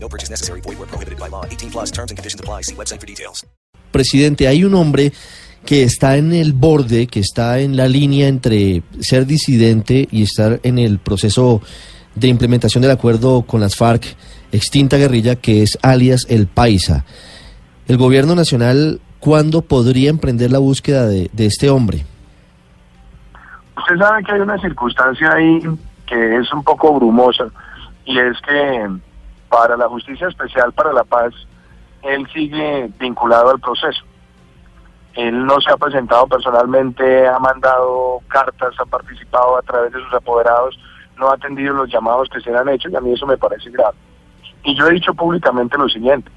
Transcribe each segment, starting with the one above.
No purchase necessary. Void where prohibited by law. 18 plus terms and conditions apply. See website for details. Presidente, hay un hombre que está en el borde, que está en la línea entre ser disidente y estar en el proceso de implementación del acuerdo con las FARC, extinta guerrilla, que es alias El Paisa. El gobierno nacional, ¿cuándo podría emprender la búsqueda de, de este hombre? Usted sabe que hay una circunstancia ahí que es un poco brumosa y es que para la Justicia Especial para la Paz, él sigue vinculado al proceso. Él no se ha presentado personalmente, ha mandado cartas, ha participado a través de sus apoderados, no ha atendido los llamados que se le han hecho y a mí eso me parece grave. Y yo he dicho públicamente lo siguiente,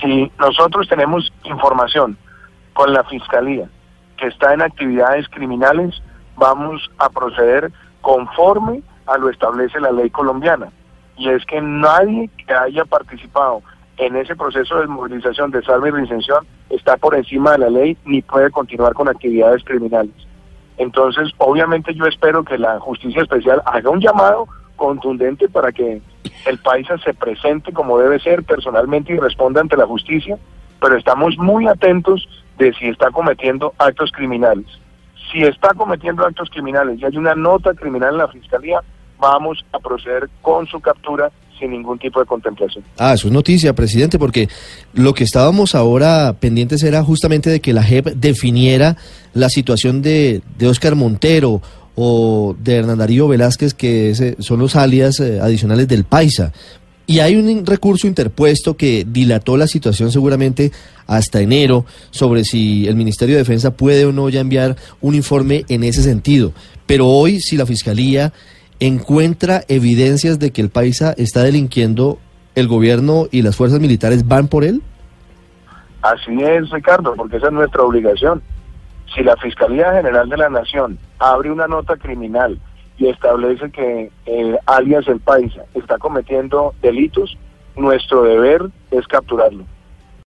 si nosotros tenemos información con la Fiscalía que está en actividades criminales, vamos a proceder conforme a lo establece la ley colombiana. Y es que nadie que haya participado en ese proceso de movilización de salva y reinserción está por encima de la ley ni puede continuar con actividades criminales. Entonces, obviamente yo espero que la justicia especial haga un llamado contundente para que el paisa se presente como debe ser personalmente y responda ante la justicia, pero estamos muy atentos de si está cometiendo actos criminales. Si está cometiendo actos criminales y hay una nota criminal en la fiscalía, vamos a proceder con su captura sin ningún tipo de contemplación. Ah, eso es noticia, presidente, porque lo que estábamos ahora pendientes era justamente de que la JEP definiera la situación de, de Oscar Montero o de Hernán Darío Velázquez, que es, eh, son los alias eh, adicionales del Paisa. Y hay un recurso interpuesto que dilató la situación seguramente hasta enero sobre si el Ministerio de Defensa puede o no ya enviar un informe en ese sentido. Pero hoy, si la Fiscalía encuentra evidencias de que el paisa está delinquiendo, ¿el gobierno y las fuerzas militares van por él? Así es, Ricardo, porque esa es nuestra obligación. Si la Fiscalía General de la Nación abre una nota criminal y establece que alias el paisa está cometiendo delitos, nuestro deber es capturarlo.